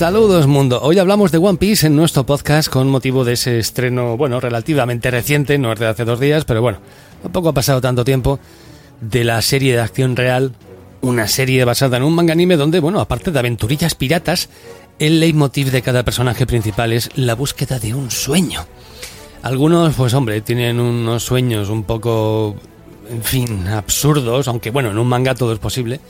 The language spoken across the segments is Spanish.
Saludos mundo, hoy hablamos de One Piece en nuestro podcast con motivo de ese estreno, bueno, relativamente reciente, no es de hace dos días, pero bueno, tampoco ha pasado tanto tiempo, de la serie de acción real, una serie basada en un manga anime donde, bueno, aparte de aventurillas piratas, el leitmotiv de cada personaje principal es la búsqueda de un sueño. Algunos, pues hombre, tienen unos sueños un poco, en fin, absurdos, aunque bueno, en un manga todo es posible.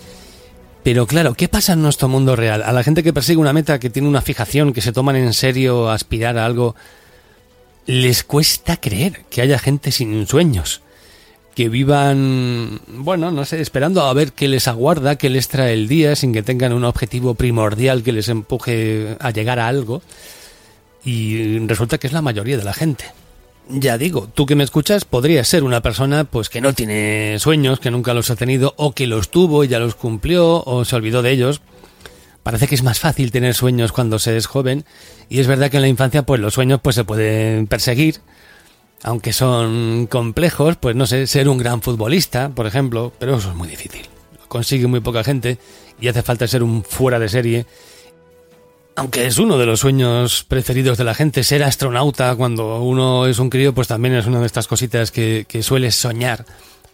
Pero claro, ¿qué pasa en nuestro mundo real? A la gente que persigue una meta, que tiene una fijación, que se toman en serio aspirar a algo, les cuesta creer que haya gente sin sueños. Que vivan, bueno, no sé, esperando a ver qué les aguarda, qué les trae el día, sin que tengan un objetivo primordial que les empuje a llegar a algo. Y resulta que es la mayoría de la gente ya digo, tú que me escuchas podrías ser una persona pues que no tiene sueños, que nunca los ha tenido o que los tuvo y ya los cumplió o se olvidó de ellos. Parece que es más fácil tener sueños cuando se es joven y es verdad que en la infancia pues los sueños pues se pueden perseguir, aunque son complejos, pues no sé, ser un gran futbolista, por ejemplo, pero eso es muy difícil. Consigue muy poca gente y hace falta ser un fuera de serie aunque es uno de los sueños preferidos de la gente, ser astronauta cuando uno es un crío, pues también es una de estas cositas que, que sueles soñar.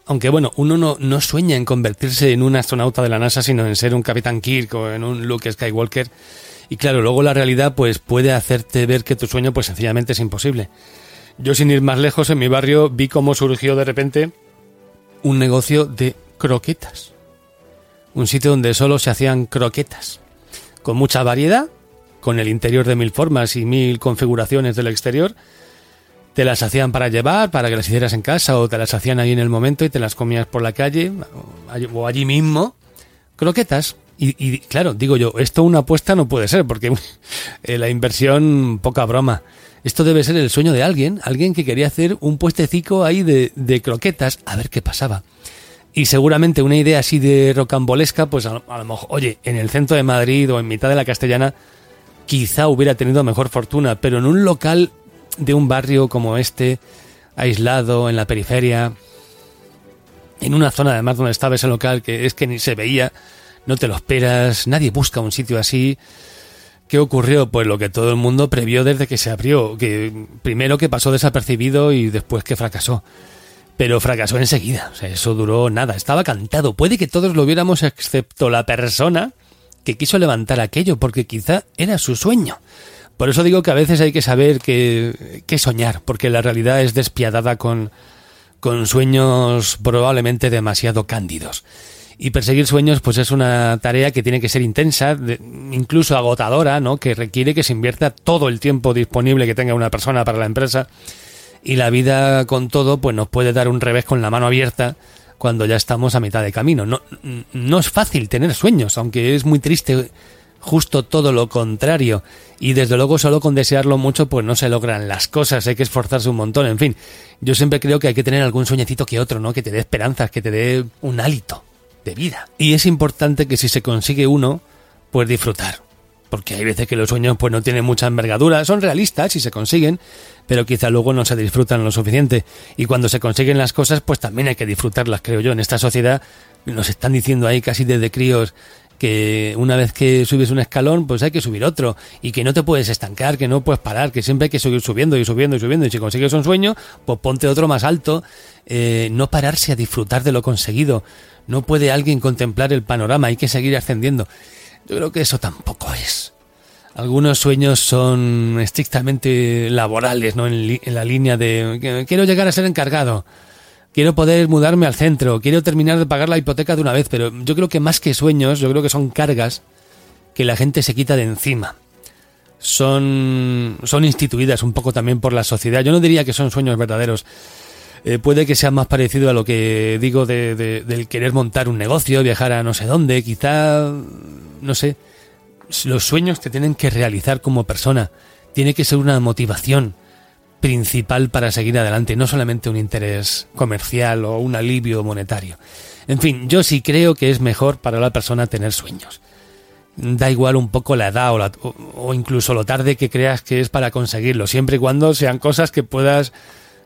Aunque bueno, uno no, no sueña en convertirse en un astronauta de la NASA, sino en ser un Capitán Kirk o en un Luke Skywalker. Y claro, luego la realidad pues puede hacerte ver que tu sueño pues sencillamente es imposible. Yo sin ir más lejos, en mi barrio vi cómo surgió de repente un negocio de croquetas. Un sitio donde solo se hacían croquetas. Con mucha variedad, con el interior de mil formas y mil configuraciones del exterior. Te las hacían para llevar, para que las hicieras en casa, o te las hacían ahí en el momento y te las comías por la calle, o allí mismo. Croquetas. Y, claro, digo yo, esto una apuesta no puede ser, porque eh, la inversión, poca broma. Esto debe ser el sueño de alguien, alguien que quería hacer un puestecico ahí de, de croquetas, a ver qué pasaba. Y seguramente una idea así de rocambolesca, pues a, lo mejor, oye, en el centro de Madrid o en mitad de la castellana, quizá hubiera tenido mejor fortuna, pero en un local de un barrio como este, aislado, en la periferia, en una zona además donde estaba ese local que es que ni se veía, no te lo esperas, nadie busca un sitio así. ¿Qué ocurrió? Pues lo que todo el mundo previó desde que se abrió, que primero que pasó desapercibido y después que fracasó. Pero fracasó enseguida, o sea, eso duró nada, estaba cantado. Puede que todos lo viéramos excepto la persona que quiso levantar aquello, porque quizá era su sueño. Por eso digo que a veces hay que saber qué soñar, porque la realidad es despiadada con, con sueños probablemente demasiado cándidos. Y perseguir sueños, pues es una tarea que tiene que ser intensa, incluso agotadora, ¿no? Que requiere que se invierta todo el tiempo disponible que tenga una persona para la empresa. Y la vida con todo, pues nos puede dar un revés con la mano abierta cuando ya estamos a mitad de camino. No, no es fácil tener sueños, aunque es muy triste justo todo lo contrario. Y desde luego solo con desearlo mucho pues no se logran las cosas, hay que esforzarse un montón, en fin. Yo siempre creo que hay que tener algún sueñecito que otro, ¿no? Que te dé esperanzas, que te dé un hálito de vida. Y es importante que si se consigue uno, pues disfrutar. Porque hay veces que los sueños pues no tienen mucha envergadura, son realistas y se consiguen, pero quizá luego no se disfrutan lo suficiente. Y cuando se consiguen las cosas, pues también hay que disfrutarlas, creo yo. En esta sociedad nos están diciendo ahí casi desde críos que una vez que subes un escalón, pues hay que subir otro, y que no te puedes estancar, que no puedes parar, que siempre hay que seguir subiendo y subiendo y subiendo, y si consigues un sueño, pues ponte otro más alto, eh, no pararse a disfrutar de lo conseguido, no puede alguien contemplar el panorama, hay que seguir ascendiendo. Yo creo que eso tampoco es. Algunos sueños son estrictamente laborales, ¿no? En, la línea de quiero llegar a ser encargado, quiero poder mudarme al centro, quiero terminar de pagar la hipoteca de una vez, pero yo creo que más que sueños, yo creo que son cargas que la gente se quita de encima. Son, son instituidas un poco también por la sociedad. Yo no diría que son sueños verdaderos. Eh, puede que sea más parecido a lo que digo de, del querer montar un negocio, viajar a no sé dónde, quizá, no sé, los sueños te tienen que realizar como persona. Tiene que ser una motivación principal para seguir adelante, no solamente un interés comercial o un alivio monetario. En fin, yo sí creo que es mejor para la persona tener sueños. Da igual un poco la edad o, o incluso lo tarde que creas que es para conseguirlo, siempre y cuando sean cosas que puedas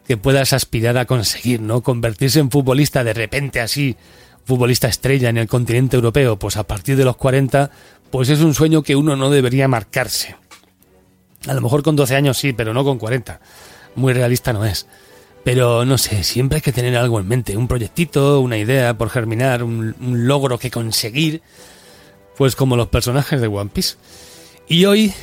que puedas aspirar a conseguir, ¿no? Convertirse en futbolista de repente así, futbolista estrella en el continente europeo, pues a partir de los 40, pues es un sueño que uno no debería marcarse. A lo mejor con 12 años sí, pero no con 40. Muy realista no es. Pero no sé, siempre hay que tener algo en mente, un proyectito, una idea por germinar, un, logro que conseguir, pues como los personajes de One Piece. Y hoy,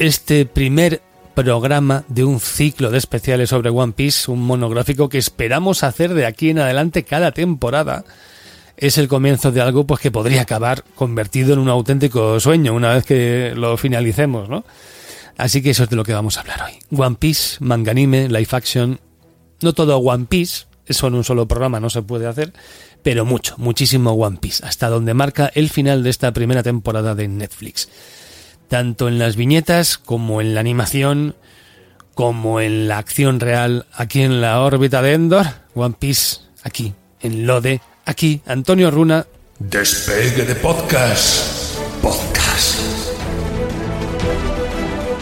este primer programa de un ciclo de especiales sobre One Piece, un monográfico que esperamos hacer de aquí en adelante cada temporada, es el comienzo de algo pues que podría acabar convertido en un auténtico sueño una vez que lo finalicemos, ¿no? Así que eso es de lo que vamos a hablar hoy. One Piece, manga anime, live action, no todo One Piece, eso en un solo programa no se puede hacer, pero mucho, muchísimo One Piece, hasta donde marca el final de esta primera temporada de Netflix. Tanto en las viñetas como en la animación, como en la acción real, aquí en la órbita de Endor, One Piece, aquí, en Lode, Aquí, Antonio Runa. Despegue de podcast.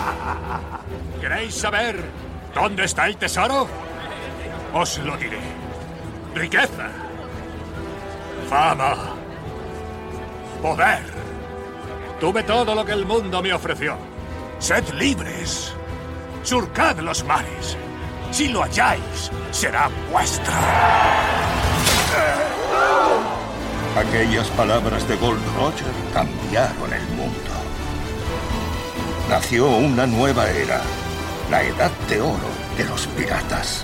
¿Queréis saber dónde está el tesoro? Os lo diré. Riqueza. Fama. Poder. Tuve todo lo que el mundo me ofreció. Sed libres. Surcad los mares. Si lo halláis, será vuestro. Aquellas palabras de Gold Roger cambiaron el mundo. Nació una nueva era la edad de oro de los piratas.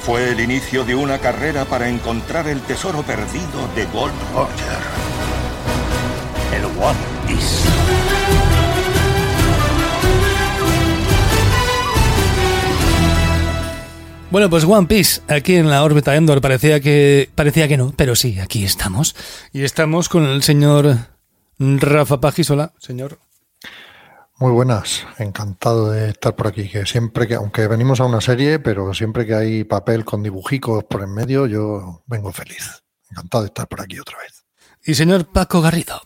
Fue el inicio de una carrera para encontrar el tesoro perdido de Gold Roger. El One Piece. Bueno, pues One Piece, aquí en la órbita Endor, parecía que, parecía que no, pero sí, aquí estamos. Y estamos con el señor Rafa Pajisola. Señor muy buenas, encantado de estar por aquí. Que siempre que, aunque venimos a una serie, pero siempre que hay papel con dibujicos por en medio, yo vengo feliz. Encantado de estar por aquí otra vez. Y señor Paco Garrido.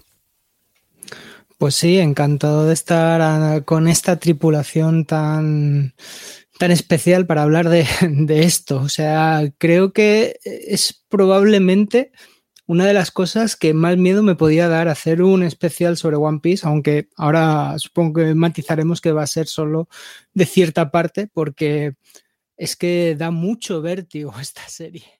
Pues sí, encantado de estar con esta tripulación tan, tan especial para hablar de, de esto. O sea, creo que es probablemente una de las cosas que más miedo me podía dar hacer un especial sobre One Piece, aunque ahora supongo que matizaremos que va a ser solo de cierta parte, porque es que da mucho vértigo esta serie.